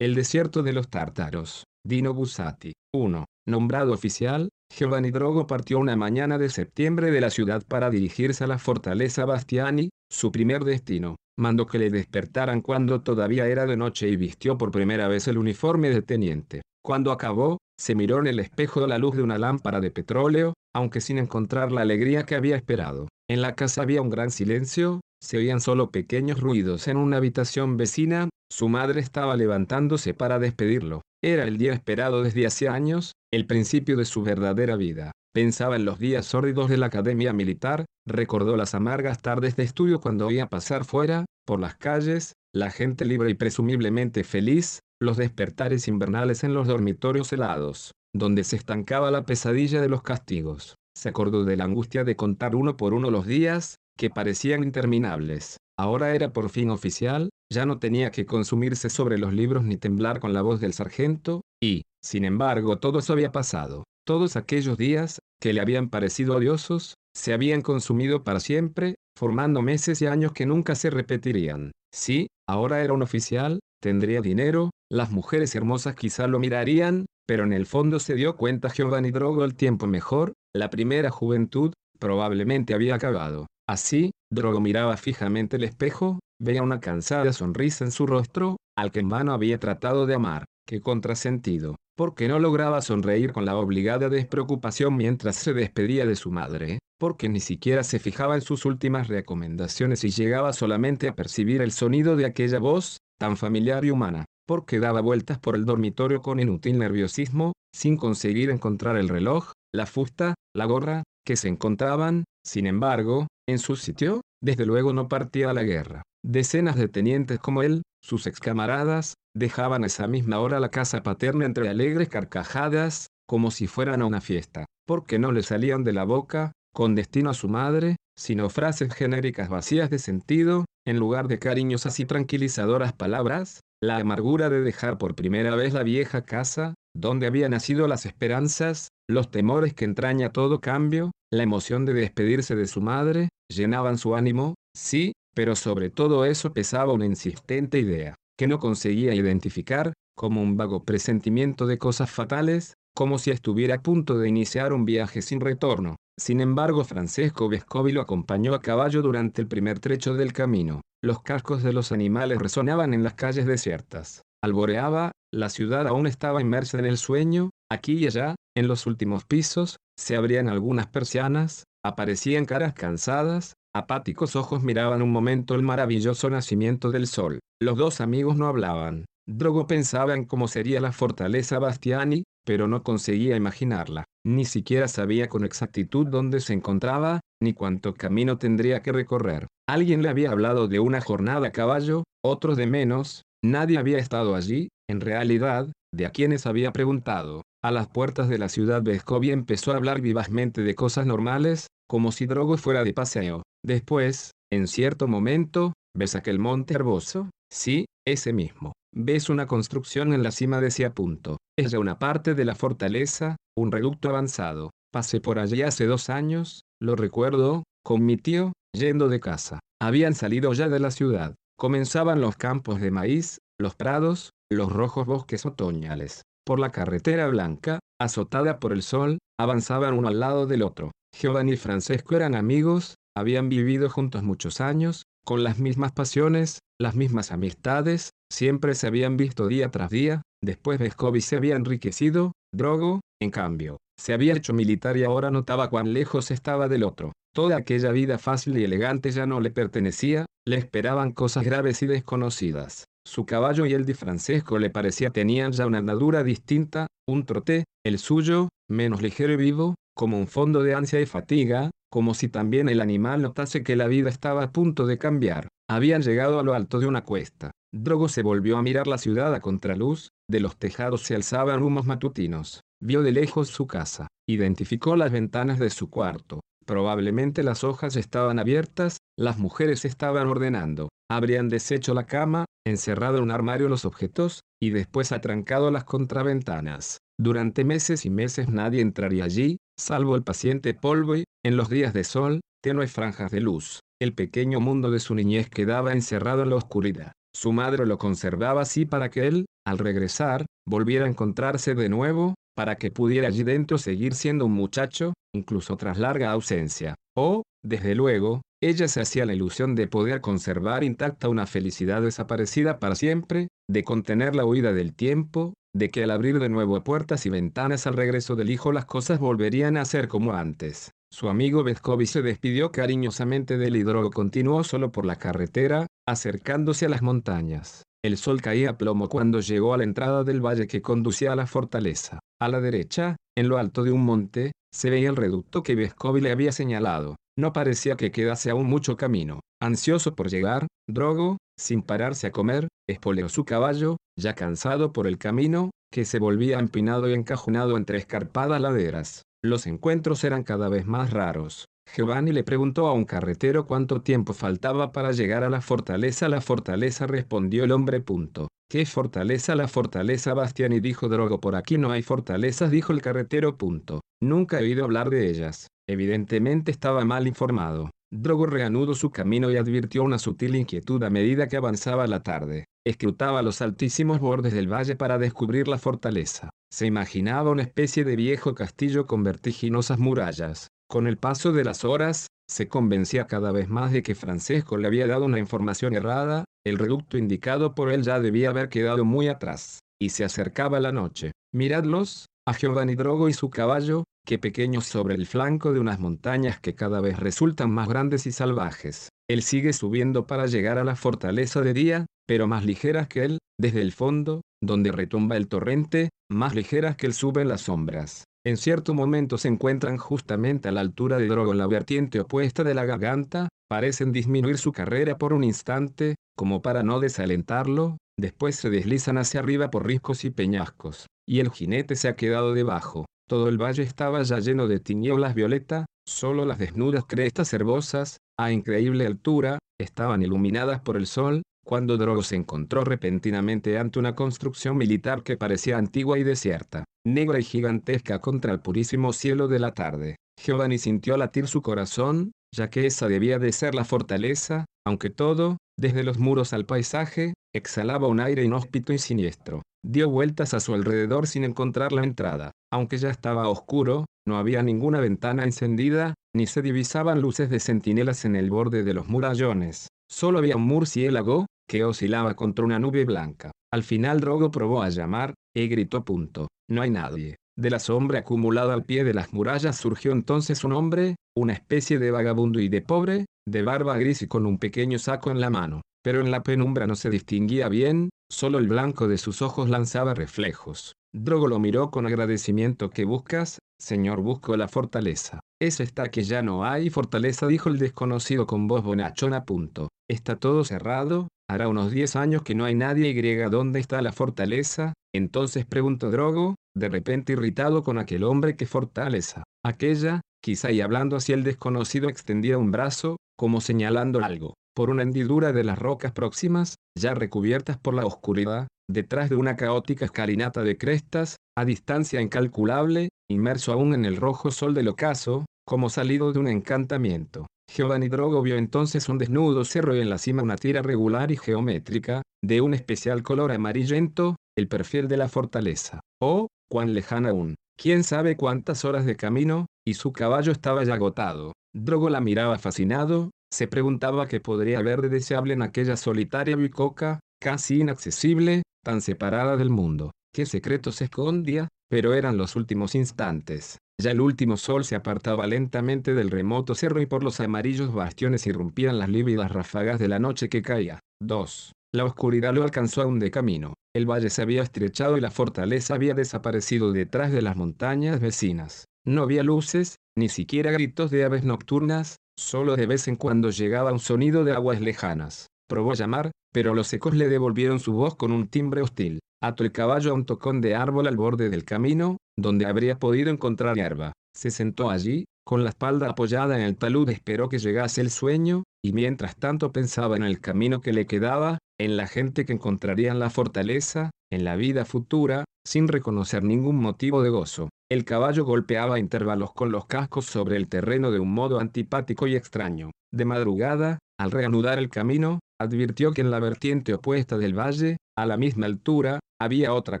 El desierto de los tártaros. Dino Bussati. 1. Nombrado oficial, Giovanni Drogo partió una mañana de septiembre de la ciudad para dirigirse a la fortaleza Bastiani, su primer destino. Mandó que le despertaran cuando todavía era de noche y vistió por primera vez el uniforme de teniente. Cuando acabó, se miró en el espejo a la luz de una lámpara de petróleo, aunque sin encontrar la alegría que había esperado. En la casa había un gran silencio, se oían solo pequeños ruidos en una habitación vecina, su madre estaba levantándose para despedirlo. Era el día esperado desde hace años, el principio de su verdadera vida. Pensaba en los días sórdidos de la academia militar, recordó las amargas tardes de estudio cuando oía pasar fuera, por las calles, la gente libre y presumiblemente feliz, los despertares invernales en los dormitorios helados, donde se estancaba la pesadilla de los castigos. Se acordó de la angustia de contar uno por uno los días, que parecían interminables. Ahora era por fin oficial, ya no tenía que consumirse sobre los libros ni temblar con la voz del sargento, y, sin embargo, todo eso había pasado. Todos aquellos días, que le habían parecido odiosos, se habían consumido para siempre, formando meses y años que nunca se repetirían. Sí, ahora era un oficial, tendría dinero, las mujeres hermosas quizá lo mirarían, pero en el fondo se dio cuenta Giovanni Drogo el tiempo mejor, la primera juventud, probablemente había acabado. Así, Drogo miraba fijamente el espejo, veía una cansada sonrisa en su rostro, al que en vano había tratado de amar. Qué contrasentido, porque no lograba sonreír con la obligada despreocupación mientras se despedía de su madre, porque ni siquiera se fijaba en sus últimas recomendaciones y llegaba solamente a percibir el sonido de aquella voz, tan familiar y humana, porque daba vueltas por el dormitorio con inútil nerviosismo, sin conseguir encontrar el reloj, la fusta, la gorra, que se encontraban, sin embargo, en su sitio, desde luego no partía la guerra. Decenas de tenientes como él, sus excamaradas, dejaban esa misma hora la casa paterna entre alegres carcajadas, como si fueran a una fiesta, porque no le salían de la boca, con destino a su madre, sino frases genéricas vacías de sentido, en lugar de cariñosas y tranquilizadoras palabras, la amargura de dejar por primera vez la vieja casa, donde habían nacido las esperanzas, los temores que entraña todo cambio, la emoción de despedirse de su madre, llenaban su ánimo, sí, pero sobre todo eso pesaba una insistente idea, que no conseguía identificar, como un vago presentimiento de cosas fatales, como si estuviera a punto de iniciar un viaje sin retorno. Sin embargo, Francesco Vescovi lo acompañó a caballo durante el primer trecho del camino. Los cascos de los animales resonaban en las calles desiertas. Alboreaba, la ciudad aún estaba inmersa en el sueño, aquí y allá, en los últimos pisos, se abrían algunas persianas, aparecían caras cansadas, apáticos ojos miraban un momento el maravilloso nacimiento del sol. Los dos amigos no hablaban. Drogo pensaba en cómo sería la fortaleza Bastiani, pero no conseguía imaginarla. Ni siquiera sabía con exactitud dónde se encontraba, ni cuánto camino tendría que recorrer. Alguien le había hablado de una jornada a caballo, otros de menos, nadie había estado allí, en realidad, de a quienes había preguntado. A las puertas de la ciudad Vescovia empezó a hablar vivazmente de cosas normales, como si Drogo fuera de paseo. Después, en cierto momento, ¿ves aquel monte herboso? Sí, ese mismo. ¿Ves una construcción en la cima de ese punto? Es ya una parte de la fortaleza, un reducto avanzado. Pasé por allí hace dos años, lo recuerdo, con mi tío, yendo de casa. Habían salido ya de la ciudad. Comenzaban los campos de maíz, los prados, los rojos bosques otoñales. Por la carretera blanca, azotada por el sol, avanzaban uno al lado del otro. Giovanni y Francesco eran amigos, habían vivido juntos muchos años, con las mismas pasiones, las mismas amistades, siempre se habían visto día tras día, después Vescovi se había enriquecido, Drogo, en cambio, se había hecho militar y ahora notaba cuán lejos estaba del otro. Toda aquella vida fácil y elegante ya no le pertenecía, le esperaban cosas graves y desconocidas. Su caballo y el de Francesco le parecía tenían ya una andadura distinta, un trote, el suyo, menos ligero y vivo, como un fondo de ansia y fatiga, como si también el animal notase que la vida estaba a punto de cambiar. Habían llegado a lo alto de una cuesta. Drogo se volvió a mirar la ciudad a contraluz, de los tejados se alzaban humos matutinos. Vio de lejos su casa, identificó las ventanas de su cuarto. Probablemente las hojas estaban abiertas, las mujeres estaban ordenando. Habrían deshecho la cama, encerrado en un armario los objetos, y después atrancado las contraventanas. Durante meses y meses nadie entraría allí, salvo el paciente y, en los días de sol, tenues franjas de luz. El pequeño mundo de su niñez quedaba encerrado en la oscuridad. Su madre lo conservaba así para que él, al regresar, volviera a encontrarse de nuevo, para que pudiera allí dentro seguir siendo un muchacho, incluso tras larga ausencia. O, desde luego, ella se hacía la ilusión de poder conservar intacta una felicidad desaparecida para siempre, de contener la huida del tiempo, de que al abrir de nuevo puertas y ventanas al regreso del hijo las cosas volverían a ser como antes. Su amigo Vescovi se despidió cariñosamente del hidrógeno continuó solo por la carretera, acercándose a las montañas. El sol caía a plomo cuando llegó a la entrada del valle que conducía a la fortaleza. A la derecha, en lo alto de un monte, se veía el reducto que Vescovi le había señalado. No parecía que quedase aún mucho camino. Ansioso por llegar, Drogo, sin pararse a comer, espoleó su caballo, ya cansado por el camino, que se volvía empinado y encajonado entre escarpadas laderas. Los encuentros eran cada vez más raros. Giovanni le preguntó a un carretero cuánto tiempo faltaba para llegar a la fortaleza. La fortaleza respondió el hombre. Punto. ¿Qué fortaleza? La fortaleza Bastiani dijo Drogo. Por aquí no hay fortalezas, dijo el carretero. Punto. Nunca he oído hablar de ellas. Evidentemente estaba mal informado. Drogo reanudó su camino y advirtió una sutil inquietud a medida que avanzaba la tarde. Escrutaba los altísimos bordes del valle para descubrir la fortaleza. Se imaginaba una especie de viejo castillo con vertiginosas murallas. Con el paso de las horas, se convencía cada vez más de que Francesco le había dado una información errada, el reducto indicado por él ya debía haber quedado muy atrás, y se acercaba la noche. Miradlos, a Giovanni Drogo y su caballo, que pequeños sobre el flanco de unas montañas que cada vez resultan más grandes y salvajes. Él sigue subiendo para llegar a la fortaleza de día, pero más ligeras que él, desde el fondo, donde retumba el torrente, más ligeras que él sube en las sombras. En cierto momento se encuentran justamente a la altura de Drogo en la vertiente opuesta de la garganta, parecen disminuir su carrera por un instante, como para no desalentarlo, después se deslizan hacia arriba por riscos y peñascos, y el jinete se ha quedado debajo. Todo el valle estaba ya lleno de tinieblas violeta, solo las desnudas crestas herbosas, a increíble altura, estaban iluminadas por el sol, cuando Drogo se encontró repentinamente ante una construcción militar que parecía antigua y desierta, negra y gigantesca contra el purísimo cielo de la tarde. Giovanni sintió latir su corazón, ya que esa debía de ser la fortaleza, aunque todo, desde los muros al paisaje, exhalaba un aire inhóspito y siniestro. Dio vueltas a su alrededor sin encontrar la entrada. Aunque ya estaba oscuro, no había ninguna ventana encendida, ni se divisaban luces de centinelas en el borde de los murallones. Solo había un murciélago, que oscilaba contra una nube blanca. Al final Drogo probó a llamar, y gritó punto. No hay nadie. De la sombra acumulada al pie de las murallas surgió entonces un hombre, una especie de vagabundo y de pobre, de barba gris y con un pequeño saco en la mano. Pero en la penumbra no se distinguía bien, solo el blanco de sus ojos lanzaba reflejos. Drogo lo miró con agradecimiento. ¿Qué buscas? Señor, busco la fortaleza. Es esta que ya no hay fortaleza, dijo el desconocido con voz bonachona. Punto. Está todo cerrado, hará unos diez años que no hay nadie y ¿dónde está la fortaleza? Entonces preguntó Drogo, de repente irritado con aquel hombre que fortaleza. Aquella, quizá y hablando hacia el desconocido extendía un brazo, como señalando algo. Por una hendidura de las rocas próximas, ya recubiertas por la oscuridad, detrás de una caótica escalinata de crestas, a distancia incalculable, inmerso aún en el rojo sol del ocaso, como salido de un encantamiento. Giovanni Drogo vio entonces un desnudo cerro y en la cima una tira regular y geométrica, de un especial color amarillento, el perfil de la fortaleza. Oh, cuán lejana aún. Quién sabe cuántas horas de camino, y su caballo estaba ya agotado. Drogo la miraba fascinado, se preguntaba qué podría haber de deseable en aquella solitaria bicoca, casi inaccesible, tan separada del mundo. ¿Qué secreto se escondía? Pero eran los últimos instantes. Ya el último sol se apartaba lentamente del remoto cerro y por los amarillos bastiones irrumpían las lívidas ráfagas de la noche que caía. 2. La oscuridad lo alcanzó aún de camino. El valle se había estrechado y la fortaleza había desaparecido detrás de las montañas vecinas. No había luces, ni siquiera gritos de aves nocturnas, solo de vez en cuando llegaba un sonido de aguas lejanas. Probó llamar, pero los ecos le devolvieron su voz con un timbre hostil. Ató el caballo a un tocón de árbol al borde del camino, donde habría podido encontrar hierba. Se sentó allí, con la espalda apoyada en el talud esperó que llegase el sueño, y mientras tanto pensaba en el camino que le quedaba, en la gente que encontraría en la fortaleza, en la vida futura, sin reconocer ningún motivo de gozo. El caballo golpeaba a intervalos con los cascos sobre el terreno de un modo antipático y extraño. De madrugada, al reanudar el camino, advirtió que en la vertiente opuesta del valle, a la misma altura, había otra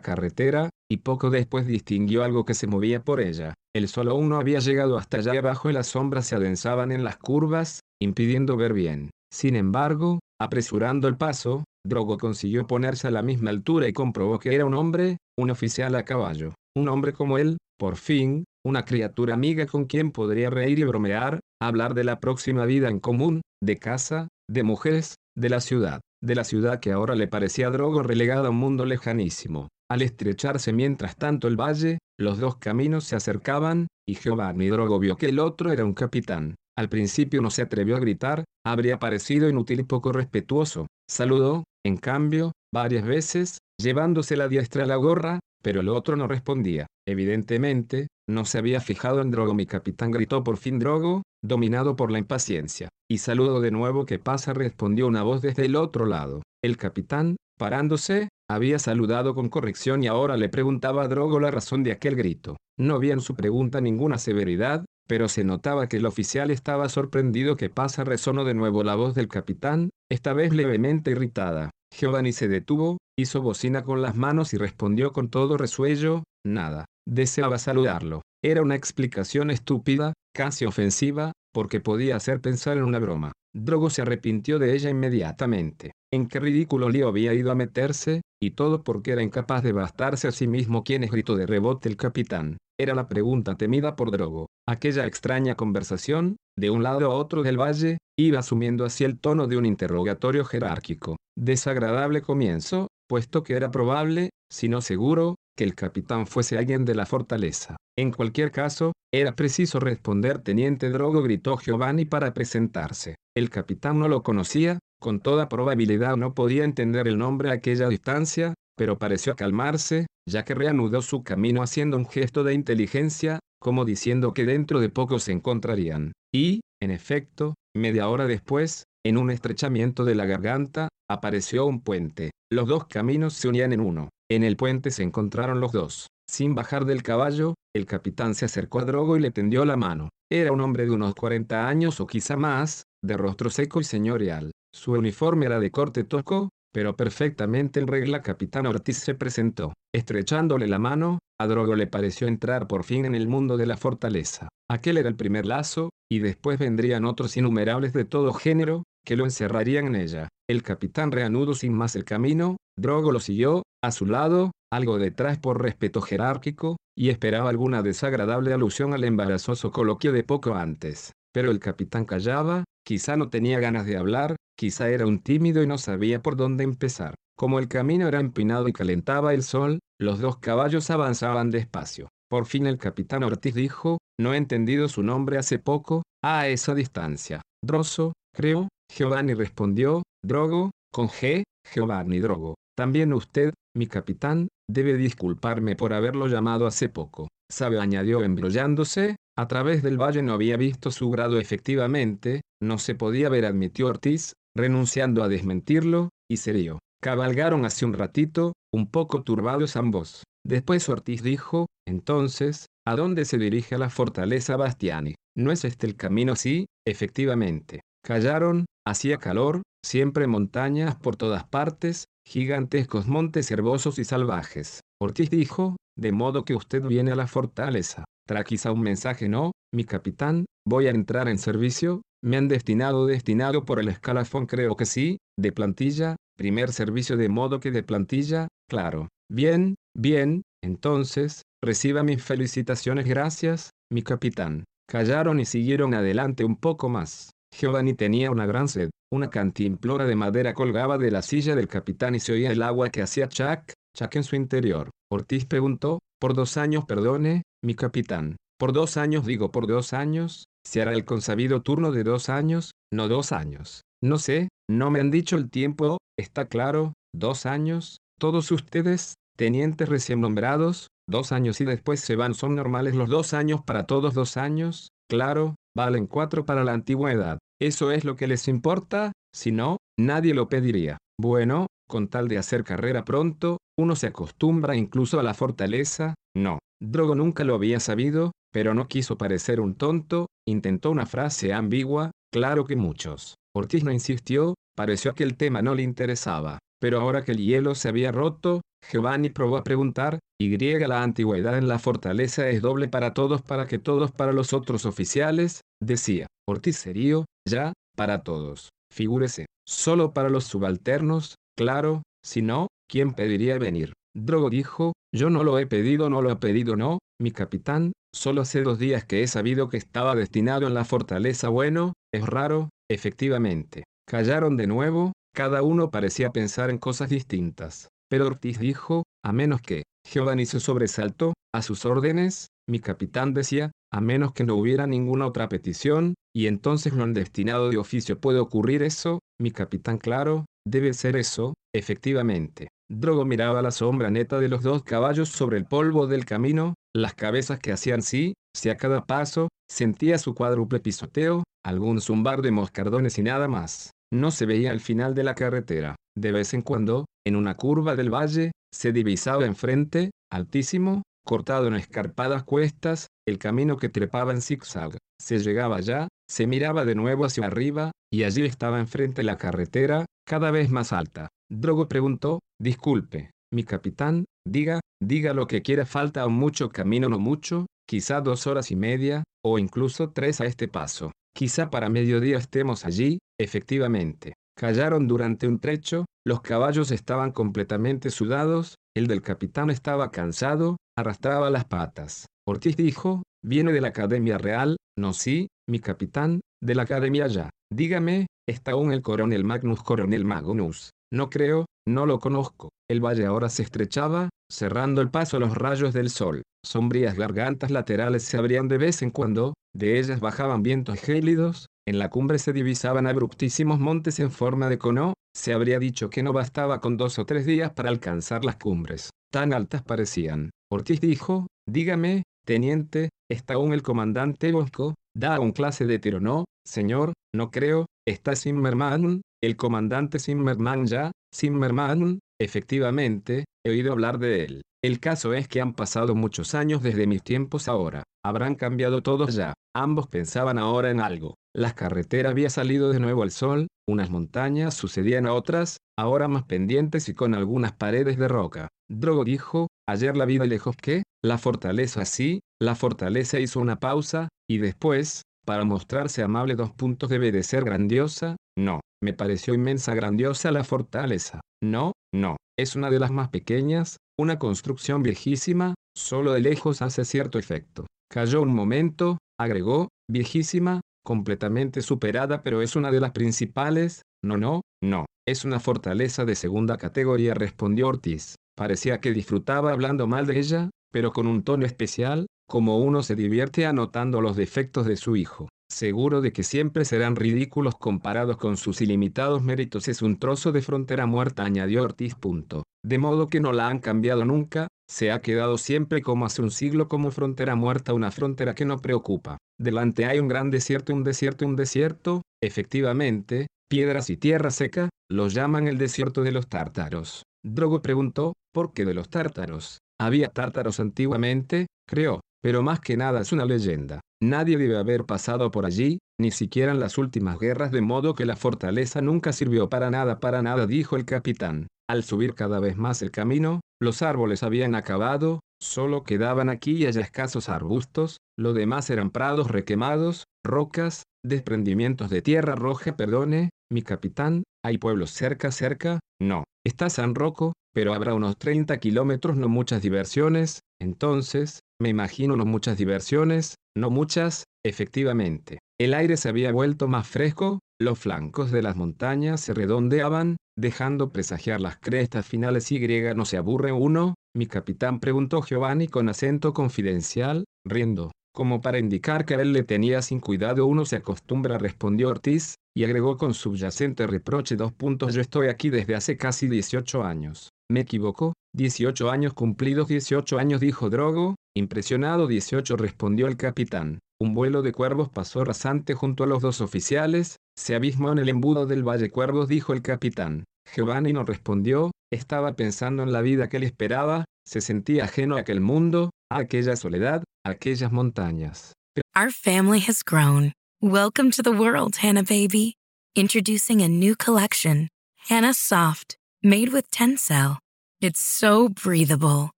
carretera, y poco después distinguió algo que se movía por ella. El sol aún no había llegado hasta allá abajo y las sombras se adensaban en las curvas, impidiendo ver bien. Sin embargo, apresurando el paso, Drogo consiguió ponerse a la misma altura y comprobó que era un hombre, un oficial a caballo. Un hombre como él, por fin, una criatura amiga con quien podría reír y bromear, hablar de la próxima vida en común, de casa, de mujeres, de la ciudad, de la ciudad que ahora le parecía Drogo relegada a un mundo lejanísimo. Al estrecharse mientras tanto el valle, los dos caminos se acercaban, y Giovanni Drogo vio que el otro era un capitán. Al principio no se atrevió a gritar, habría parecido inútil y poco respetuoso. Saludó, en cambio, varias veces, llevándose la diestra a la gorra, pero el otro no respondía. Evidentemente, no se había fijado en Drogo. Mi capitán gritó por fin Drogo, dominado por la impaciencia. Y saludo de nuevo ¿qué pasa? respondió una voz desde el otro lado. El capitán, parándose, había saludado con corrección y ahora le preguntaba a Drogo la razón de aquel grito. No había en su pregunta ninguna severidad, pero se notaba que el oficial estaba sorprendido. ¿Qué pasa? resonó de nuevo la voz del capitán, esta vez levemente irritada. Giovanni se detuvo, hizo bocina con las manos y respondió con todo resuello, nada. Deseaba saludarlo. Era una explicación estúpida, casi ofensiva, porque podía hacer pensar en una broma. Drogo se arrepintió de ella inmediatamente. En qué ridículo lío había ido a meterse, y todo porque era incapaz de bastarse a sí mismo. ¿Quién gritó de rebote el capitán? Era la pregunta temida por Drogo. Aquella extraña conversación, de un lado a otro del valle, iba asumiendo así el tono de un interrogatorio jerárquico. Desagradable comienzo, puesto que era probable, si no seguro, que el capitán fuese alguien de la fortaleza. En cualquier caso, era preciso responder. Teniente Drogo gritó Giovanni para presentarse. El capitán no lo conocía, con toda probabilidad no podía entender el nombre a aquella distancia, pero pareció calmarse, ya que reanudó su camino haciendo un gesto de inteligencia, como diciendo que dentro de poco se encontrarían. Y, en efecto, media hora después, en un estrechamiento de la garganta, apareció un puente. Los dos caminos se unían en uno. En el puente se encontraron los dos. Sin bajar del caballo, el capitán se acercó a Drogo y le tendió la mano. Era un hombre de unos 40 años o quizá más, de rostro seco y señorial. Su uniforme era de corte tosco, pero perfectamente en regla. Capitán Ortiz se presentó. Estrechándole la mano, a Drogo le pareció entrar por fin en el mundo de la fortaleza. Aquel era el primer lazo, y después vendrían otros innumerables de todo género, que lo encerrarían en ella. El capitán reanudó sin más el camino, Drogo lo siguió, a su lado, algo detrás por respeto jerárquico, y esperaba alguna desagradable alusión al embarazoso coloquio de poco antes. Pero el capitán callaba, quizá no tenía ganas de hablar, quizá era un tímido y no sabía por dónde empezar. Como el camino era empinado y calentaba el sol, los dos caballos avanzaban despacio. Por fin el capitán Ortiz dijo, no he entendido su nombre hace poco, a esa distancia. Droso, creo, Giovanni respondió, Drogo, con G, Giovanni Drogo. También usted, mi capitán, debe disculparme por haberlo llamado hace poco. Sabe, añadió embrollándose, a través del valle no había visto su grado efectivamente, no se podía ver, admitió Ortiz, renunciando a desmentirlo, y serio. Cabalgaron hace un ratito, un poco turbados ambos. Después Ortiz dijo, entonces, ¿a dónde se dirige la fortaleza Bastiani? ¿No es este el camino? Sí, efectivamente. Callaron, hacía calor, siempre montañas por todas partes, gigantescos montes herbosos y salvajes. Ortiz dijo, de modo que usted viene a la fortaleza. Traquisa un mensaje, no, mi capitán, voy a entrar en servicio, me han destinado destinado por el escalafón creo que sí, de plantilla, primer servicio de modo que de plantilla, claro. Bien, bien, entonces, reciba mis felicitaciones gracias, mi capitán. Callaron y siguieron adelante un poco más. Giovanni tenía una gran sed. Una cantimplora de madera colgaba de la silla del capitán y se oía el agua que hacía chac, chac en su interior. Ortiz preguntó, por dos años perdone, mi capitán. Por dos años digo por dos años, se hará el consabido turno de dos años, no dos años. No sé, no me han dicho el tiempo, está claro, dos años, todos ustedes, tenientes recién nombrados, dos años y después se van. Son normales los dos años para todos dos años, claro, valen cuatro para la antigüedad. Eso es lo que les importa, si no, nadie lo pediría. Bueno, con tal de hacer carrera pronto, uno se acostumbra incluso a la fortaleza, no. Drogo nunca lo había sabido, pero no quiso parecer un tonto, intentó una frase ambigua, claro que muchos. Ortiz no insistió, pareció que el tema no le interesaba. Pero ahora que el hielo se había roto, Giovanni probó a preguntar, ¿y la antigüedad en la fortaleza es doble para todos para que todos para los otros oficiales? Decía, Ortiz serio, ya, para todos. Figúrese, solo para los subalternos, claro, si no, ¿quién pediría venir? Drogo dijo, yo no lo he pedido, no lo he pedido, no, mi capitán, solo hace dos días que he sabido que estaba destinado en la fortaleza. Bueno, es raro, efectivamente. Callaron de nuevo, cada uno parecía pensar en cosas distintas. Pero Ortiz dijo, a menos que, Giovanni se sobresaltó, a sus órdenes, mi capitán decía, a menos que no hubiera ninguna otra petición, y entonces lo han destinado de oficio puede ocurrir eso, mi capitán claro, debe ser eso, efectivamente. Drogo miraba la sombra neta de los dos caballos sobre el polvo del camino, las cabezas que hacían sí, si a cada paso, sentía su cuádruple pisoteo, algún zumbar de moscardones y nada más. No se veía el final de la carretera. De vez en cuando, en una curva del valle, se divisaba enfrente, altísimo, cortado en escarpadas cuestas, el camino que trepaba en zigzag. Se llegaba ya, se miraba de nuevo hacia arriba, y allí estaba enfrente la carretera, cada vez más alta. Drogo preguntó, disculpe, mi capitán, diga, diga lo que quiera, falta mucho camino, no mucho, quizá dos horas y media, o incluso tres a este paso. Quizá para mediodía estemos allí, efectivamente. Callaron durante un trecho, los caballos estaban completamente sudados, el del capitán estaba cansado, arrastraba las patas. Ortiz dijo, viene de la Academia Real, no sí, mi capitán, de la Academia ya. Dígame, ¿está aún el coronel Magnus Coronel Magnus? No creo, no lo conozco. El valle ahora se estrechaba, cerrando el paso a los rayos del sol. Sombrías gargantas laterales se abrían de vez en cuando, de ellas bajaban vientos gélidos, en la cumbre se divisaban abruptísimos montes en forma de cono, se habría dicho que no bastaba con dos o tres días para alcanzar las cumbres. Tan altas parecían. Ortiz dijo, dígame, teniente, ¿está aún el comandante Bosco? ¿Da un clase de tiro? No, señor, no creo, está Zimmerman, el comandante Zimmerman ya, Zimmerman, efectivamente, he oído hablar de él. El caso es que han pasado muchos años desde mis tiempos ahora. Habrán cambiado todos ya. Ambos pensaban ahora en algo. La carretera había salido de nuevo al sol, unas montañas sucedían a otras, ahora más pendientes y con algunas paredes de roca. Drogo dijo, ayer la vida lejos que, la fortaleza sí, la fortaleza hizo una pausa, y después, para mostrarse amable dos puntos debe de ser grandiosa, no, me pareció inmensa grandiosa la fortaleza, no, no, es una de las más pequeñas, una construcción viejísima, solo de lejos hace cierto efecto. Cayó un momento, agregó, viejísima, completamente superada pero es una de las principales, no, no, no, es una fortaleza de segunda categoría respondió Ortiz. Parecía que disfrutaba hablando mal de ella, pero con un tono especial, como uno se divierte anotando los defectos de su hijo seguro de que siempre serán ridículos comparados con sus ilimitados méritos. Es un trozo de frontera muerta, añadió Ortiz. Punto. De modo que no la han cambiado nunca, se ha quedado siempre como hace un siglo como frontera muerta, una frontera que no preocupa. Delante hay un gran desierto, un desierto, un desierto, efectivamente, piedras y tierra seca, los llaman el desierto de los tártaros. Drogo preguntó, ¿por qué de los tártaros? Había tártaros antiguamente, creo, pero más que nada es una leyenda. Nadie debe haber pasado por allí, ni siquiera en las últimas guerras, de modo que la fortaleza nunca sirvió para nada, para nada, dijo el capitán. Al subir cada vez más el camino, los árboles habían acabado, solo quedaban aquí y allá escasos arbustos, lo demás eran prados requemados, rocas, desprendimientos de tierra roja, perdone, mi capitán, ¿hay pueblos cerca, cerca? No, está San Roco, pero habrá unos 30 kilómetros, no muchas diversiones, entonces, me imagino no muchas diversiones, no muchas, efectivamente. El aire se había vuelto más fresco, los flancos de las montañas se redondeaban, dejando presagiar las crestas finales y no se aburre uno, mi capitán preguntó Giovanni con acento confidencial, riendo. Como para indicar que a él le tenía sin cuidado uno se acostumbra, respondió Ortiz, y agregó con subyacente reproche dos puntos. Yo estoy aquí desde hace casi 18 años. ¿Me equivoco? 18 años cumplidos, 18 años dijo Drogo, impresionado 18 respondió el capitán. Un vuelo de cuervos pasó rasante junto a los dos oficiales, se abismó en el embudo del Valle Cuervos dijo el capitán. Giovanni no respondió, estaba pensando en la vida que le esperaba, se sentía ajeno a aquel mundo, a aquella soledad, a aquellas montañas. Our family has grown. Welcome to the world, Hannah baby. Introducing a new collection, Hannah Soft, made with Tencel. It's so breathable,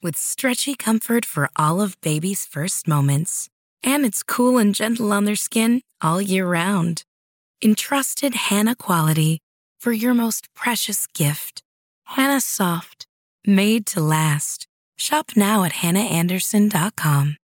with stretchy comfort for all of baby's first moments. And it's cool and gentle on their skin all year round. Entrusted Hannah quality for your most precious gift. Hannah Soft, made to last. Shop now at hannahanderson.com.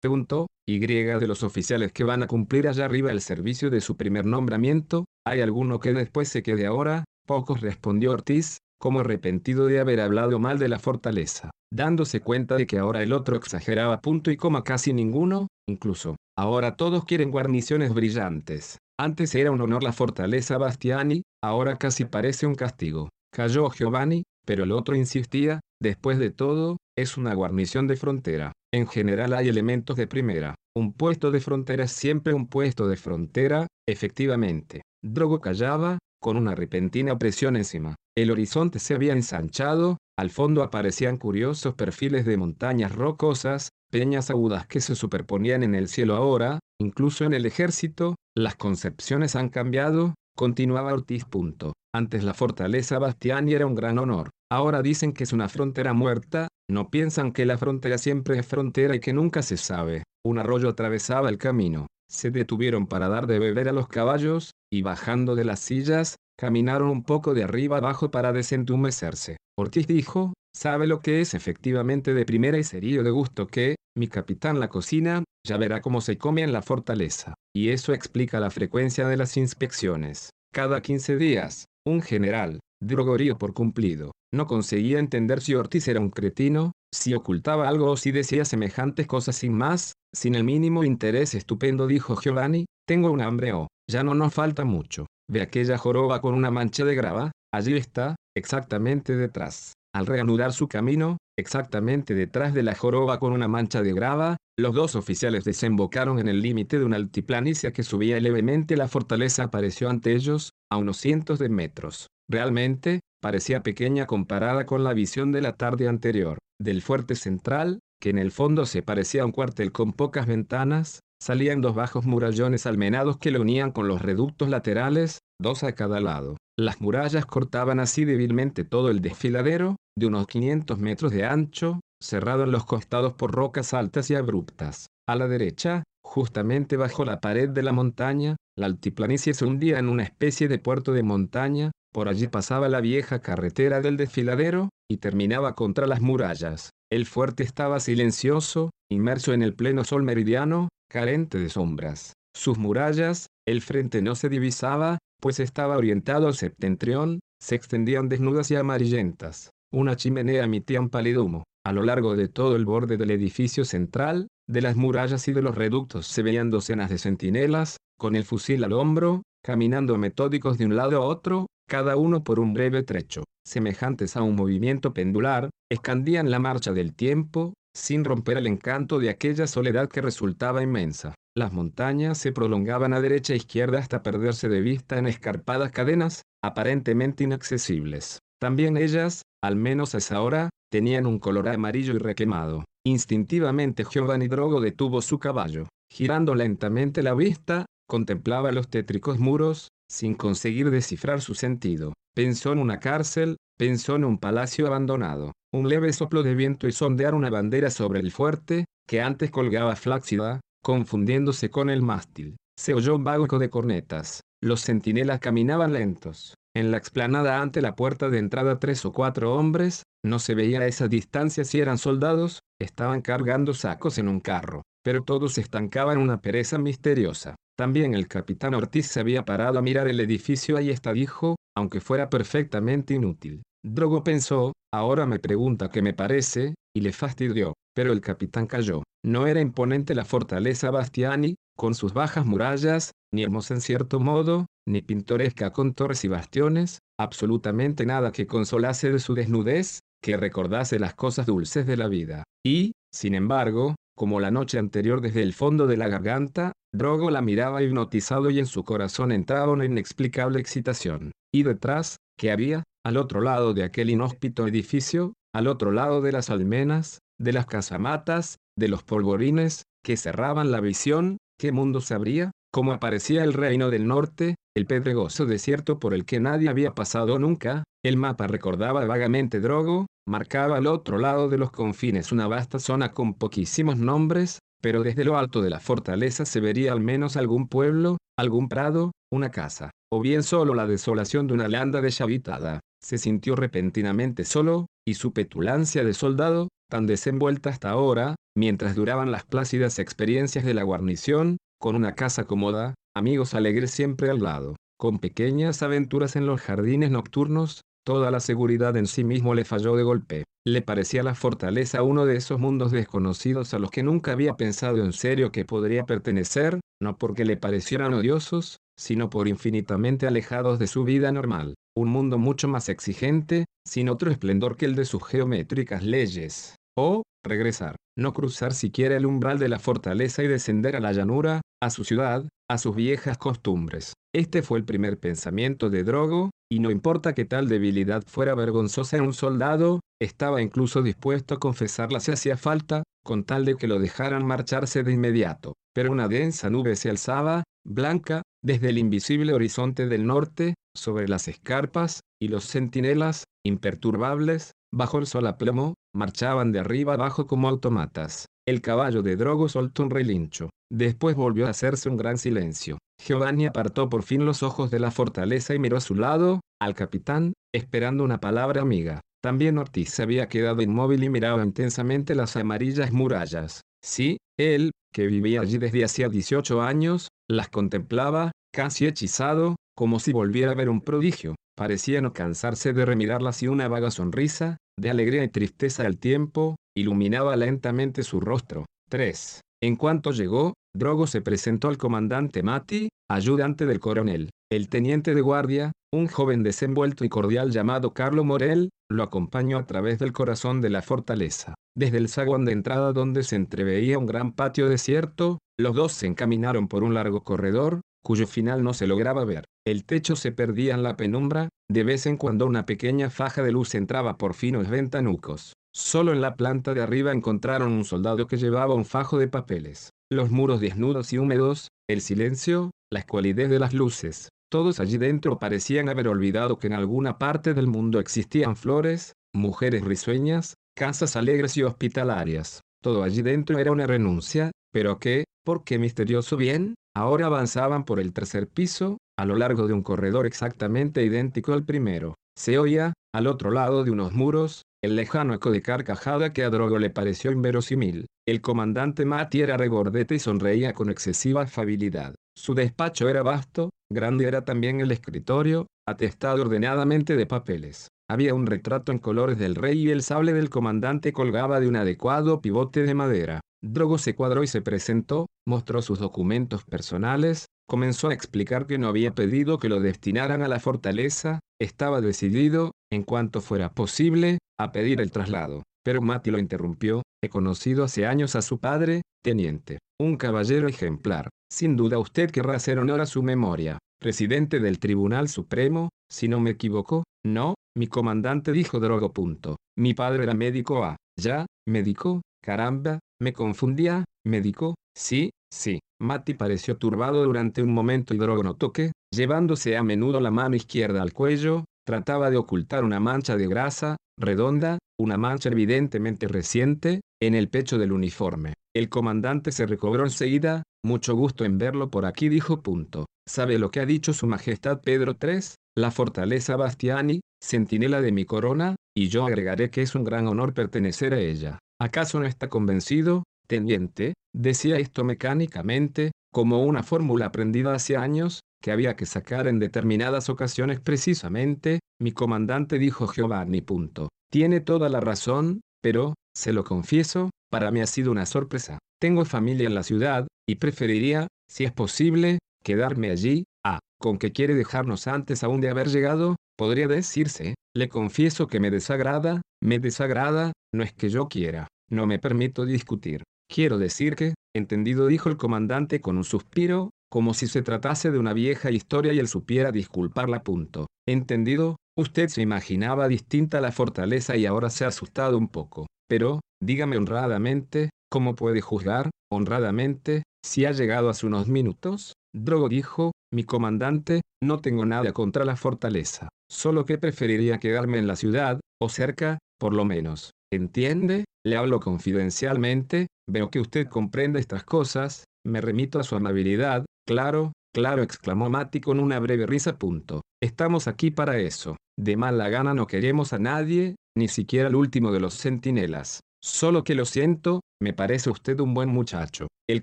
Preguntó, Y de los oficiales que van a cumplir allá arriba el servicio de su primer nombramiento, ¿hay alguno que después se quede ahora? Pocos respondió Ortiz, como arrepentido de haber hablado mal de la fortaleza, dándose cuenta de que ahora el otro exageraba punto y coma casi ninguno, incluso, ahora todos quieren guarniciones brillantes. Antes era un honor la fortaleza Bastiani, ahora casi parece un castigo. Cayó Giovanni, pero el otro insistía, después de todo, es una guarnición de frontera. En general hay elementos de primera. Un puesto de frontera es siempre un puesto de frontera, efectivamente. Drogo callaba, con una repentina opresión encima. El horizonte se había ensanchado, al fondo aparecían curiosos perfiles de montañas rocosas, peñas agudas que se superponían en el cielo ahora, incluso en el ejército, las concepciones han cambiado, continuaba Ortiz. Punto. Antes la fortaleza Bastiani era un gran honor. Ahora dicen que es una frontera muerta, no piensan que la frontera siempre es frontera y que nunca se sabe. Un arroyo atravesaba el camino. Se detuvieron para dar de beber a los caballos, y bajando de las sillas, caminaron un poco de arriba abajo para desentumecerse. Ortiz dijo, sabe lo que es efectivamente de primera y serio de gusto que, mi capitán la cocina, ya verá cómo se come en la fortaleza. Y eso explica la frecuencia de las inspecciones. Cada 15 días, un general, drogorío por cumplido, no conseguía entender si Ortiz era un cretino, si ocultaba algo o si decía semejantes cosas sin más, sin el mínimo interés estupendo dijo Giovanni, tengo un hambre o, oh, ya no nos falta mucho. Ve aquella joroba con una mancha de grava, allí está, exactamente detrás. Al reanudar su camino, exactamente detrás de la joroba con una mancha de grava, los dos oficiales desembocaron en el límite de una altiplanicie que subía levemente la fortaleza apareció ante ellos, a unos cientos de metros. Realmente, parecía pequeña comparada con la visión de la tarde anterior. Del fuerte central, que en el fondo se parecía a un cuartel con pocas ventanas, salían dos bajos murallones almenados que lo unían con los reductos laterales, dos a cada lado. Las murallas cortaban así débilmente todo el desfiladero, de unos 500 metros de ancho, cerrado en los costados por rocas altas y abruptas. A la derecha, justamente bajo la pared de la montaña, la altiplanicie se hundía en una especie de puerto de montaña, por allí pasaba la vieja carretera del desfiladero, y terminaba contra las murallas. El fuerte estaba silencioso, inmerso en el pleno sol meridiano, carente de sombras. Sus murallas, el frente no se divisaba, pues estaba orientado al septentrión, se extendían desnudas y amarillentas. Una chimenea emitía un pálido humo. A lo largo de todo el borde del edificio central, de las murallas y de los reductos se veían docenas de centinelas, con el fusil al hombro, caminando metódicos de un lado a otro, cada uno por un breve trecho, semejantes a un movimiento pendular, escandían la marcha del tiempo, sin romper el encanto de aquella soledad que resultaba inmensa. Las montañas se prolongaban a derecha e izquierda hasta perderse de vista en escarpadas cadenas, aparentemente inaccesibles. También ellas, al menos a esa hora, tenían un color amarillo y requemado. Instintivamente Giovanni Drogo detuvo su caballo. Girando lentamente la vista, contemplaba los tétricos muros, sin conseguir descifrar su sentido. Pensó en una cárcel, pensó en un palacio abandonado. Un leve soplo de viento y sondear una bandera sobre el fuerte, que antes colgaba flácida, confundiéndose con el mástil. Se oyó un vago de cornetas. Los centinelas caminaban lentos. En la explanada ante la puerta de entrada tres o cuatro hombres, no se veía a esa distancia si eran soldados, estaban cargando sacos en un carro, pero todos se estancaba en una pereza misteriosa. También el capitán Ortiz se había parado a mirar el edificio ahí está dijo, aunque fuera perfectamente inútil. Drogo pensó, ahora me pregunta qué me parece, y le fastidió, pero el capitán cayó. No era imponente la fortaleza Bastiani, con sus bajas murallas, ni hermosa en cierto modo, ni pintoresca con torres y bastiones, absolutamente nada que consolase de su desnudez, que recordase las cosas dulces de la vida. Y, sin embargo, como la noche anterior desde el fondo de la garganta, Drogo la miraba hipnotizado y en su corazón entraba una inexplicable excitación. Y detrás, ¿qué había? Al otro lado de aquel inhóspito edificio, al otro lado de las almenas, de las casamatas, de los polvorines, que cerraban la visión, ¿qué mundo se abría? ¿Cómo aparecía el reino del norte, el pedregoso desierto por el que nadie había pasado nunca, el mapa recordaba vagamente Drogo, marcaba al otro lado de los confines una vasta zona con poquísimos nombres, pero desde lo alto de la fortaleza se vería al menos algún pueblo, algún prado, una casa, o bien solo la desolación de una landa deshabitada. Se sintió repentinamente solo, y su petulancia de soldado, tan desenvuelta hasta ahora, mientras duraban las plácidas experiencias de la guarnición, con una casa cómoda, amigos alegres siempre al lado, con pequeñas aventuras en los jardines nocturnos, toda la seguridad en sí mismo le falló de golpe. Le parecía la fortaleza uno de esos mundos desconocidos a los que nunca había pensado en serio que podría pertenecer, no porque le parecieran odiosos, sino por infinitamente alejados de su vida normal. Un mundo mucho más exigente, sin otro esplendor que el de sus geométricas leyes. O, regresar, no cruzar siquiera el umbral de la fortaleza y descender a la llanura, a su ciudad, a sus viejas costumbres. Este fue el primer pensamiento de Drogo, y no importa que tal debilidad fuera vergonzosa en un soldado, estaba incluso dispuesto a confesarla si hacía falta, con tal de que lo dejaran marcharse de inmediato. Pero una densa nube se alzaba, blanca, desde el invisible horizonte del norte, sobre las escarpas, y los centinelas, imperturbables, bajo el sol a plomo, marchaban de arriba abajo como automatas. El caballo de Drogo soltó un relincho. Después volvió a hacerse un gran silencio. Giovanni apartó por fin los ojos de la fortaleza y miró a su lado, al capitán, esperando una palabra amiga. También Ortiz se había quedado inmóvil y miraba intensamente las amarillas murallas. Sí, él, que vivía allí desde hacía 18 años, las contemplaba, casi hechizado, como si volviera a ver un prodigio. Parecía no cansarse de remirarlas y una vaga sonrisa, de alegría y tristeza al tiempo, iluminaba lentamente su rostro. 3. En cuanto llegó, Drogo se presentó al comandante Mati, ayudante del coronel. El teniente de guardia, un joven desenvuelto y cordial llamado Carlo Morel, lo acompañó a través del corazón de la fortaleza. Desde el zaguán de entrada donde se entreveía un gran patio desierto, los dos se encaminaron por un largo corredor, cuyo final no se lograba ver. El techo se perdía en la penumbra, de vez en cuando una pequeña faja de luz entraba por finos ventanucos. Solo en la planta de arriba encontraron un soldado que llevaba un fajo de papeles. Los muros desnudos y húmedos, el silencio, la escualidez de las luces. Todos allí dentro parecían haber olvidado que en alguna parte del mundo existían flores, mujeres risueñas, casas alegres y hospitalarias. Todo allí dentro era una renuncia, pero que, por qué misterioso bien, Ahora avanzaban por el tercer piso, a lo largo de un corredor exactamente idéntico al primero. Se oía, al otro lado de unos muros, el lejano eco de carcajada que a Drogo le pareció inverosímil. El comandante Mati era regordete y sonreía con excesiva afabilidad. Su despacho era vasto, grande era también el escritorio, atestado ordenadamente de papeles. Había un retrato en colores del rey y el sable del comandante colgaba de un adecuado pivote de madera. Drogo se cuadró y se presentó, mostró sus documentos personales, comenzó a explicar que no había pedido que lo destinaran a la fortaleza, estaba decidido, en cuanto fuera posible, a pedir el traslado. Pero Mati lo interrumpió, he conocido hace años a su padre, teniente, un caballero ejemplar. Sin duda usted querrá hacer honor a su memoria. Presidente del Tribunal Supremo, si no me equivoco, no, mi comandante dijo Drogo. Punto. Mi padre era médico A. Ya, médico, caramba, me confundía, médico, sí, sí. Mati pareció turbado durante un momento y Drogo notó que, llevándose a menudo la mano izquierda al cuello, trataba de ocultar una mancha de grasa, redonda, una mancha evidentemente reciente, en el pecho del uniforme. El comandante se recobró enseguida, mucho gusto en verlo por aquí dijo punto. ¿Sabe lo que ha dicho su majestad Pedro III? La fortaleza Bastiani, centinela de mi corona, y yo agregaré que es un gran honor pertenecer a ella. ¿Acaso no está convencido, teniente? Decía esto mecánicamente, como una fórmula aprendida hace años, que había que sacar en determinadas ocasiones precisamente, mi comandante dijo Giovanni. Punto. Tiene toda la razón, pero, se lo confieso, para mí ha sido una sorpresa. Tengo familia en la ciudad, y preferiría, si es posible, quedarme allí. Ah, con que quiere dejarnos antes aún de haber llegado, podría decirse, le confieso que me desagrada, me desagrada, no es que yo quiera, no me permito discutir. Quiero decir que, entendido dijo el comandante con un suspiro, como si se tratase de una vieja historia y él supiera disculparla. Punto. Entendido, usted se imaginaba distinta la fortaleza y ahora se ha asustado un poco. Pero, dígame honradamente, ¿cómo puede juzgar, honradamente, si ha llegado hace unos minutos? Drogo dijo, mi comandante, no tengo nada contra la fortaleza, solo que preferiría quedarme en la ciudad, o cerca, por lo menos. ¿Entiende? Le hablo confidencialmente, veo que usted comprende estas cosas, me remito a su amabilidad, claro, claro, exclamó Mati con una breve risa. Punto. Estamos aquí para eso. De mala gana no queremos a nadie, ni siquiera el último de los centinelas. Solo que lo siento, me parece usted un buen muchacho. El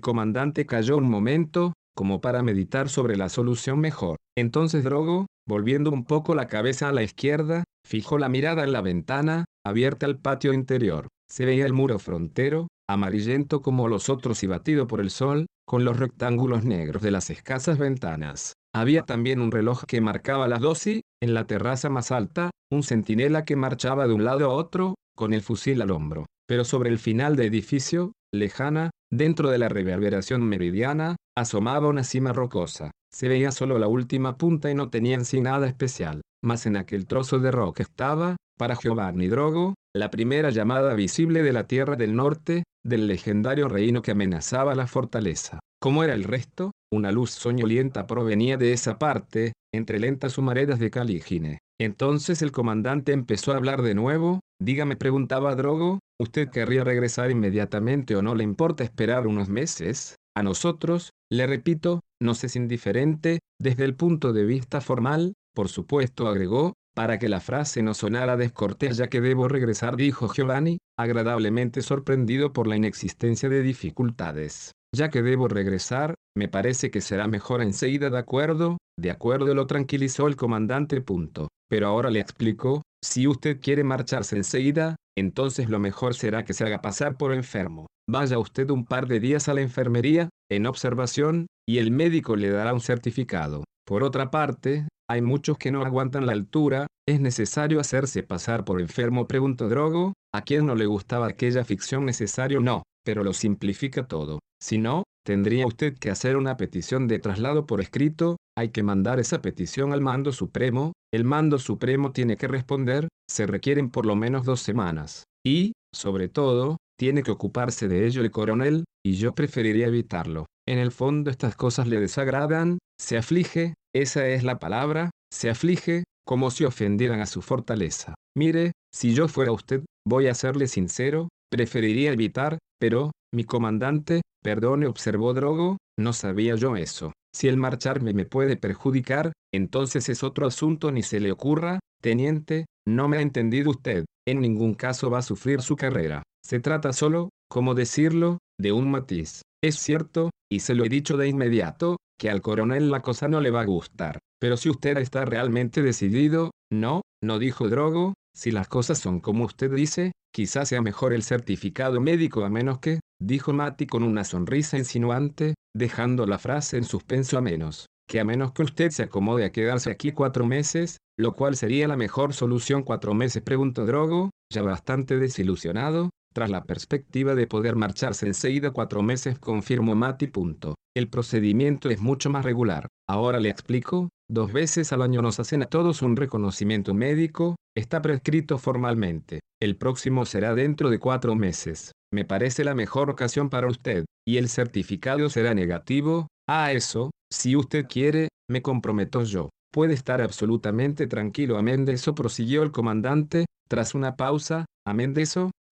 comandante cayó un momento, como para meditar sobre la solución mejor. Entonces Drogo, volviendo un poco la cabeza a la izquierda, fijó la mirada en la ventana, abierta al patio interior. Se veía el muro frontero, amarillento como los otros y batido por el sol, con los rectángulos negros de las escasas ventanas. Había también un reloj que marcaba las dos y, en la terraza más alta, un centinela que marchaba de un lado a otro, con el fusil al hombro. Pero sobre el final del edificio, lejana, dentro de la reverberación meridiana, asomaba una cima rocosa. Se veía solo la última punta y no tenía en sí nada especial. Mas en aquel trozo de roca estaba, para Giovanni Drogo, la primera llamada visible de la tierra del norte, del legendario reino que amenazaba la fortaleza. Como era el resto, una luz soñolienta provenía de esa parte, entre lentas humaredas de Calígine. Entonces el comandante empezó a hablar de nuevo, dígame preguntaba Drogo, ¿usted querría regresar inmediatamente o no le importa esperar unos meses? A nosotros, le repito, nos es indiferente, desde el punto de vista formal, por supuesto agregó, para que la frase no sonara descortés ya que debo regresar, dijo Giovanni, agradablemente sorprendido por la inexistencia de dificultades. Ya que debo regresar, me parece que será mejor enseguida, ¿de acuerdo? De acuerdo, lo tranquilizó el comandante. Punto. Pero ahora le explico, si usted quiere marcharse enseguida, entonces lo mejor será que se haga pasar por enfermo. Vaya usted un par de días a la enfermería, en observación, y el médico le dará un certificado. Por otra parte, hay muchos que no aguantan la altura, ¿es necesario hacerse pasar por enfermo? Preguntó Drogo, ¿a quién no le gustaba aquella ficción necesario? No, pero lo simplifica todo. Si no, tendría usted que hacer una petición de traslado por escrito, hay que mandar esa petición al mando supremo, el mando supremo tiene que responder, se requieren por lo menos dos semanas. Y, sobre todo, tiene que ocuparse de ello el coronel, y yo preferiría evitarlo. En el fondo estas cosas le desagradan, se aflige, esa es la palabra, se aflige, como si ofendieran a su fortaleza. Mire, si yo fuera usted, voy a serle sincero, preferiría evitar, pero, mi comandante, perdone, observó Drogo, no sabía yo eso. Si el marcharme me puede perjudicar, entonces es otro asunto ni se le ocurra, teniente, no me ha entendido usted, en ningún caso va a sufrir su carrera. Se trata solo, como decirlo, de un matiz. Es cierto, y se lo he dicho de inmediato, que al coronel la cosa no le va a gustar. Pero si usted está realmente decidido, no, no dijo Drogo, si las cosas son como usted dice, quizás sea mejor el certificado médico a menos que, dijo Mati con una sonrisa insinuante, dejando la frase en suspenso a menos, que a menos que usted se acomode a quedarse aquí cuatro meses, lo cual sería la mejor solución cuatro meses, preguntó Drogo, ya bastante desilusionado, tras la perspectiva de poder marcharse enseguida cuatro meses, confirmó Mati. Punto. El procedimiento es mucho más regular. Ahora le explico, dos veces al año nos hacen a todos un reconocimiento médico, está prescrito formalmente. El próximo será dentro de cuatro meses. Me parece la mejor ocasión para usted, y el certificado será negativo. A eso, si usted quiere, me comprometo yo. Puede estar absolutamente tranquilo. Amén de eso prosiguió el comandante, tras una pausa, amén de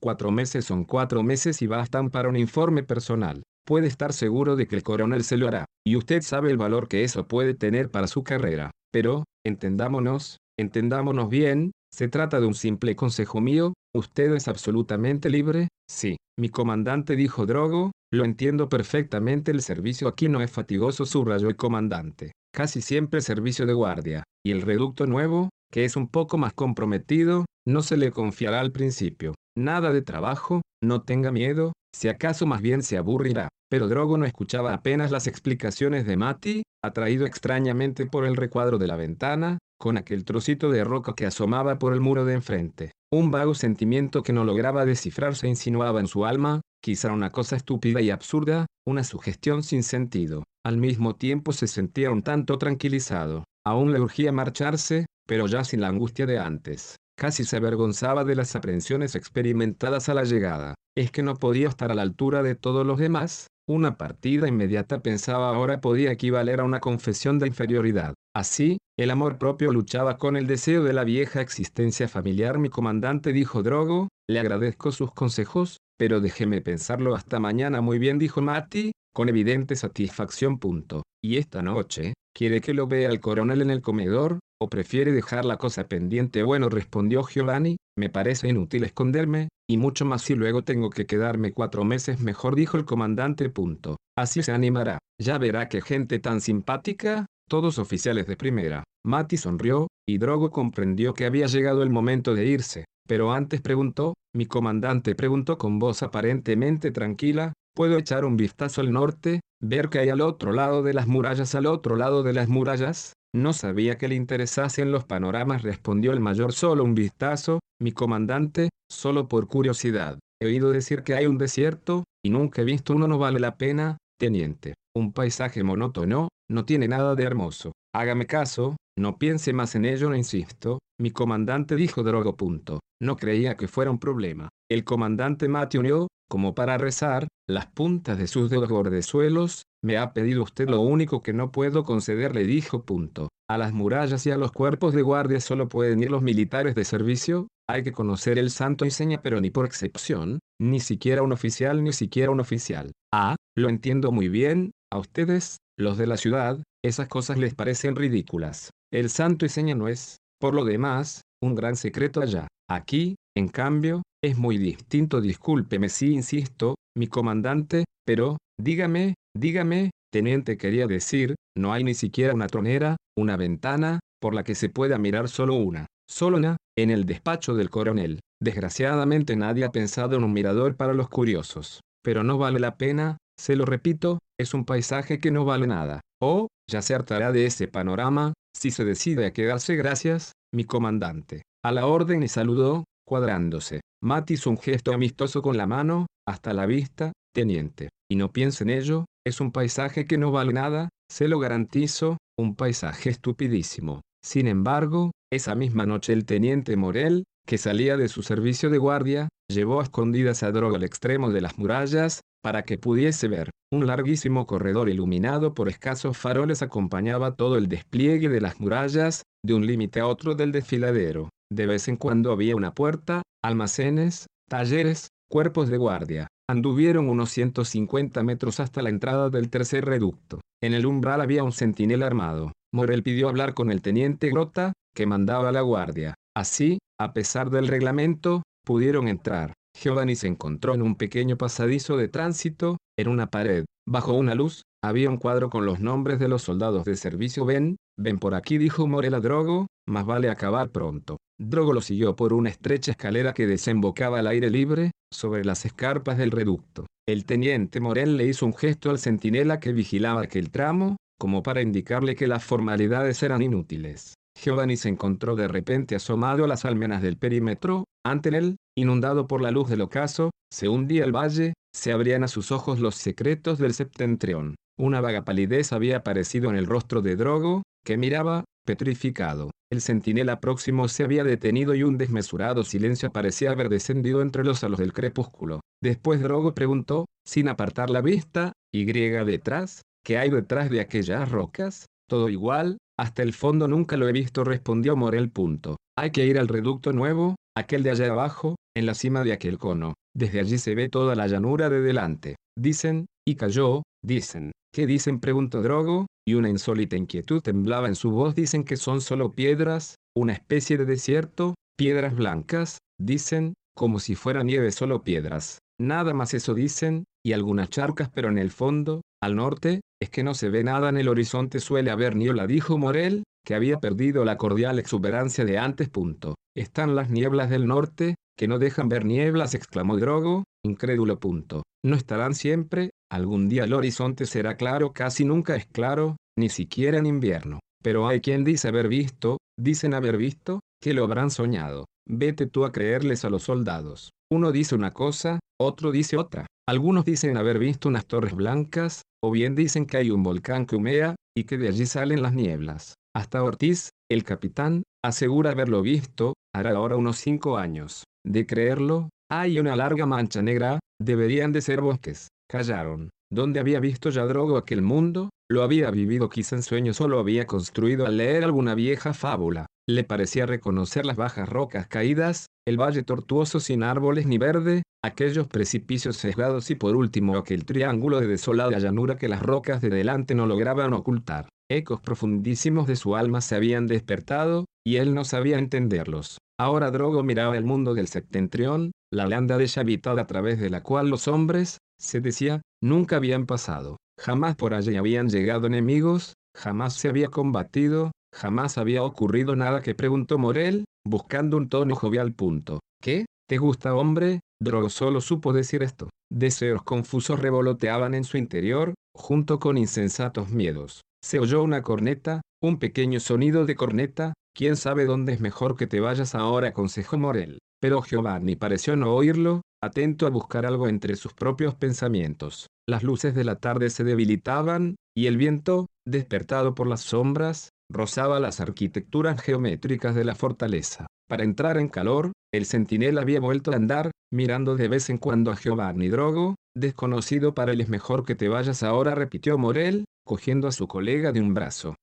Cuatro meses son cuatro meses y bastan para un informe personal. Puede estar seguro de que el coronel se lo hará, y usted sabe el valor que eso puede tener para su carrera. Pero, entendámonos, entendámonos bien, se trata de un simple consejo mío, usted es absolutamente libre, sí. Mi comandante dijo Drogo, lo entiendo perfectamente, el servicio aquí no es fatigoso, subrayó el comandante. Casi siempre servicio de guardia. Y el reducto nuevo, que es un poco más comprometido, no se le confiará al principio. Nada de trabajo, no tenga miedo, si acaso más bien se aburrirá. Pero Drogo no escuchaba apenas las explicaciones de Mati, atraído extrañamente por el recuadro de la ventana, con aquel trocito de roca que asomaba por el muro de enfrente. Un vago sentimiento que no lograba descifrar se insinuaba en su alma, quizá una cosa estúpida y absurda, una sugestión sin sentido. Al mismo tiempo se sentía un tanto tranquilizado. Aún le urgía marcharse, pero ya sin la angustia de antes. Casi se avergonzaba de las aprensiones experimentadas a la llegada. Es que no podía estar a la altura de todos los demás. Una partida inmediata pensaba ahora podía equivaler a una confesión de inferioridad. Así, el amor propio luchaba con el deseo de la vieja existencia familiar. Mi comandante dijo Drogo, le agradezco sus consejos, pero déjeme pensarlo hasta mañana. Muy bien, dijo Mati, con evidente satisfacción. Punto. Y esta noche, ¿quiere que lo vea el coronel en el comedor? ¿O prefiere dejar la cosa pendiente? Bueno, respondió Giovanni, me parece inútil esconderme, y mucho más si luego tengo que quedarme cuatro meses mejor, dijo el comandante. Punto. Así se animará. Ya verá qué gente tan simpática, todos oficiales de primera. Mati sonrió, y Drogo comprendió que había llegado el momento de irse. Pero antes preguntó, mi comandante preguntó con voz aparentemente tranquila, ¿puedo echar un vistazo al norte, ver qué hay al otro lado de las murallas al otro lado de las murallas? No sabía que le interesasen los panoramas, respondió el mayor. Solo un vistazo, mi comandante, solo por curiosidad. He oído decir que hay un desierto, y nunca he visto uno. No vale la pena, teniente. Un paisaje monótono, no tiene nada de hermoso. Hágame caso, no piense más en ello, no insisto. Mi comandante dijo Drogo. Punto. No creía que fuera un problema. El comandante Mati unió, como para rezar, las puntas de sus dedos gordezuelos, me ha pedido usted lo único que no puedo concederle, dijo. Punto. A las murallas y a los cuerpos de guardia solo pueden ir los militares de servicio, hay que conocer el santo y seña pero ni por excepción, ni siquiera un oficial ni siquiera un oficial. Ah, lo entiendo muy bien, a ustedes, los de la ciudad, esas cosas les parecen ridículas. El santo y seña no es, por lo demás, un gran secreto allá. Aquí, en cambio, es muy distinto. Discúlpeme si insisto, mi comandante, pero, dígame, dígame, teniente quería decir, no hay ni siquiera una tronera, una ventana, por la que se pueda mirar solo una, solo una, en el despacho del coronel. Desgraciadamente nadie ha pensado en un mirador para los curiosos. Pero no vale la pena, se lo repito, es un paisaje que no vale nada. Oh, ya se hartará de ese panorama, si se decide a quedarse gracias, mi comandante. A la orden y saludó, cuadrándose. Matt hizo un gesto amistoso con la mano, hasta la vista, teniente. Y no piense en ello, es un paisaje que no vale nada, se lo garantizo, un paisaje estupidísimo. Sin embargo, esa misma noche el teniente Morel, que salía de su servicio de guardia, llevó a escondidas a Drogo al extremo de las murallas, para que pudiese ver. Un larguísimo corredor iluminado por escasos faroles acompañaba todo el despliegue de las murallas, de un límite a otro del desfiladero. De vez en cuando había una puerta, almacenes, talleres, cuerpos de guardia. Anduvieron unos 150 metros hasta la entrada del tercer reducto. En el umbral había un centinela armado. Morel pidió hablar con el teniente Grota, que mandaba la guardia. Así, a pesar del reglamento, pudieron entrar. Giovanni se encontró en un pequeño pasadizo de tránsito, en una pared, bajo una luz, había un cuadro con los nombres de los soldados de servicio. Ven, ven por aquí, dijo Morel a Drogo, más vale acabar pronto. Drogo lo siguió por una estrecha escalera que desembocaba al aire libre, sobre las escarpas del reducto. El teniente Morel le hizo un gesto al centinela que vigilaba aquel tramo, como para indicarle que las formalidades eran inútiles. Giovanni se encontró de repente asomado a las almenas del perímetro, ante él, inundado por la luz del ocaso, se hundía el valle, se abrían a sus ojos los secretos del septentrión. Una vaga palidez había aparecido en el rostro de Drogo, que miraba, petrificado. El centinela próximo se había detenido y un desmesurado silencio parecía haber descendido entre los alos del crepúsculo. Después Drogo preguntó, sin apartar la vista, ¿y detrás? ¿Qué hay detrás de aquellas rocas? Todo igual, hasta el fondo nunca lo he visto, respondió Morel. Punto. Hay que ir al reducto nuevo, aquel de allá abajo, en la cima de aquel cono. Desde allí se ve toda la llanura de delante. Dicen, y cayó, dicen. ¿Qué dicen? preguntó Drogo, y una insólita inquietud temblaba en su voz. Dicen que son solo piedras, una especie de desierto, piedras blancas, dicen, como si fuera nieve solo piedras. nada más eso dicen, y algunas charcas pero en el fondo, al norte, es que no se ve nada en el horizonte suele haber niebla dijo Morel, que había perdido la cordial exuberancia de antes. Punto. Están las nieblas del norte, que no dejan ver nieblas, exclamó Drogo, incrédulo. Punto. No estarán siempre, algún día el horizonte será claro, casi nunca es claro, ni siquiera en invierno. Pero hay quien dice haber visto, dicen haber visto, que lo habrán soñado. Vete tú a creerles a los soldados. Uno dice una cosa, otro dice otra. Algunos dicen haber visto unas torres blancas, o bien dicen que hay un volcán que humea, y que de allí salen las nieblas. Hasta Ortiz, el capitán, asegura haberlo visto, hará ahora unos cinco años. De creerlo, hay una larga mancha negra, deberían de ser bosques. Callaron. ¿Dónde había visto ya Drogo aquel mundo? Lo había vivido quizá en sueños o lo había construido al leer alguna vieja fábula. Le parecía reconocer las bajas rocas caídas, el valle tortuoso sin árboles ni verde, aquellos precipicios sesgados y por último aquel triángulo de desolada llanura que las rocas de delante no lograban ocultar. Ecos profundísimos de su alma se habían despertado, y él no sabía entenderlos. Ahora Drogo miraba el mundo del septentrión, la landa deshabitada a través de la cual los hombres, se decía, nunca habían pasado. Jamás por allí habían llegado enemigos, jamás se había combatido, jamás había ocurrido nada que preguntó Morel, buscando un tono jovial. Punto. ¿Qué? ¿Te gusta, hombre? Drogo solo supo decir esto. Deseos confusos revoloteaban en su interior, junto con insensatos miedos. Se oyó una corneta, un pequeño sonido de corneta, quién sabe dónde es mejor que te vayas ahora, aconsejó Morel. Pero Giovanni pareció no oírlo, atento a buscar algo entre sus propios pensamientos. Las luces de la tarde se debilitaban, y el viento, despertado por las sombras, rozaba las arquitecturas geométricas de la fortaleza. Para entrar en calor, el centinela había vuelto a andar, mirando de vez en cuando a Giovanni Drogo, desconocido para él es mejor que te vayas ahora, repitió Morel, cogiendo a su colega de un brazo.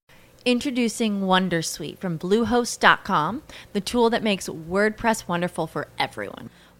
Introducing Wondersuite from Bluehost.com, the tool that makes WordPress wonderful for everyone.